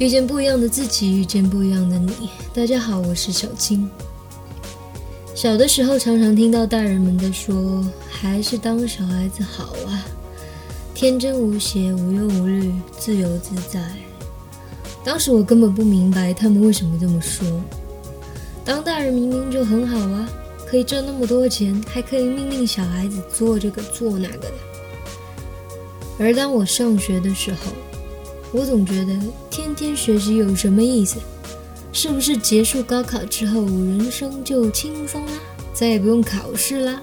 遇见不一样的自己，遇见不一样的你。大家好，我是小青。小的时候常常听到大人们在说，还是当小孩子好啊，天真无邪，无忧无虑，自由自在。当时我根本不明白他们为什么这么说。当大人明明就很好啊，可以挣那么多钱，还可以命令小孩子做这个做那个的。而当我上学的时候，我总觉得天天学习有什么意思？是不是结束高考之后，人生就轻松啦，再也不用考试啦？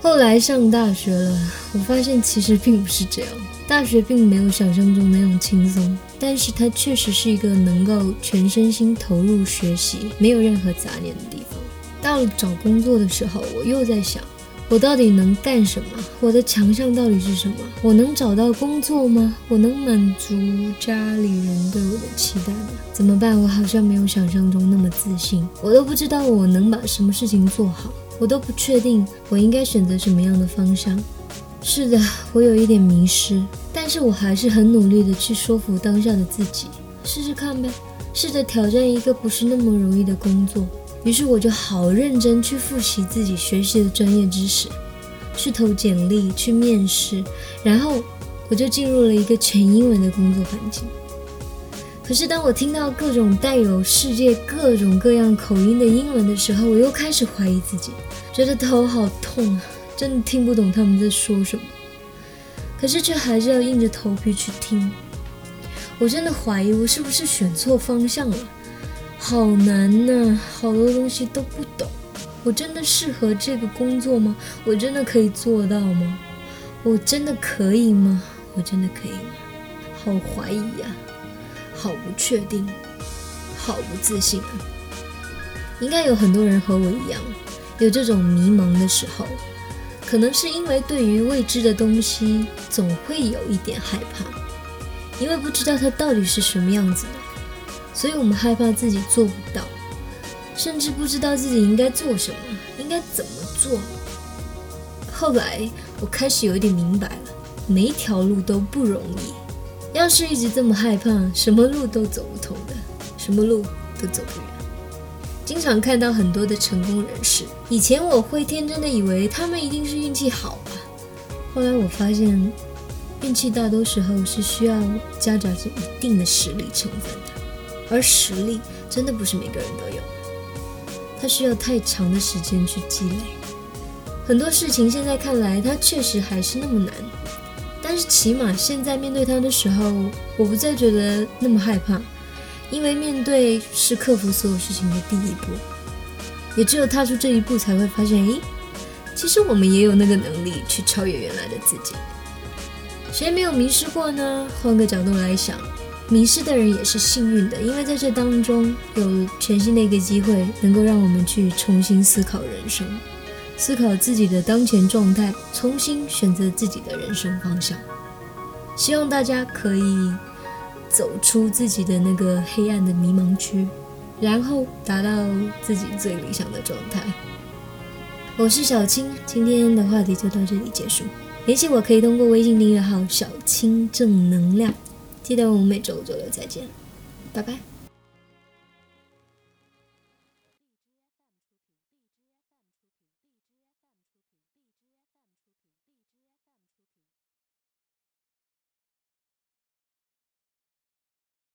后来上大学了，我发现其实并不是这样，大学并没有想象中那样轻松，但是它确实是一个能够全身心投入学习、没有任何杂念的地方。到了找工作的时候，我又在想。我到底能干什么？我的强项到底是什么？我能找到工作吗？我能满足家里人对我的期待吗？怎么办？我好像没有想象中那么自信，我都不知道我能把什么事情做好，我都不确定我应该选择什么样的方向。是的，我有一点迷失，但是我还是很努力的去说服当下的自己，试试看呗，试着挑战一个不是那么容易的工作。于是我就好认真去复习自己学习的专业知识，去投简历，去面试，然后我就进入了一个全英文的工作环境。可是当我听到各种带有世界各种各样口音的英文的时候，我又开始怀疑自己，觉得头好痛啊，真的听不懂他们在说什么。可是却还是要硬着头皮去听。我真的怀疑我是不是选错方向了。好难呐，好多东西都不懂。我真的适合这个工作吗？我真的可以做到吗？我真的可以吗？我真的可以吗？好怀疑呀，好不确定，好不自信啊。应该有很多人和我一样，有这种迷茫的时候，可能是因为对于未知的东西总会有一点害怕，因为不知道它到底是什么样子的。所以我们害怕自己做不到，甚至不知道自己应该做什么，应该怎么做。后来我开始有一点明白了，每一条路都不容易。要是一直这么害怕，什么路都走不通的，什么路都走不远。经常看到很多的成功人士，以前我会天真的以为他们一定是运气好吧。后来我发现，运气大多时候是需要夹杂着一定的实力成分的。而实力真的不是每个人都有，它需要太长的时间去积累。很多事情现在看来，它确实还是那么难，但是起码现在面对它的时候，我不再觉得那么害怕，因为面对是克服所有事情的第一步。也只有踏出这一步，才会发现，诶，其实我们也有那个能力去超越原来的自己。谁没有迷失过呢？换个角度来想。迷失的人也是幸运的，因为在这当中有全新的一个机会，能够让我们去重新思考人生，思考自己的当前状态，重新选择自己的人生方向。希望大家可以走出自己的那个黑暗的迷茫区，然后达到自己最理想的状态。我是小青，今天的话题就到这里结束。联系我可以通过微信订阅号“小青正能量”。记得我们每周周六再见，拜拜。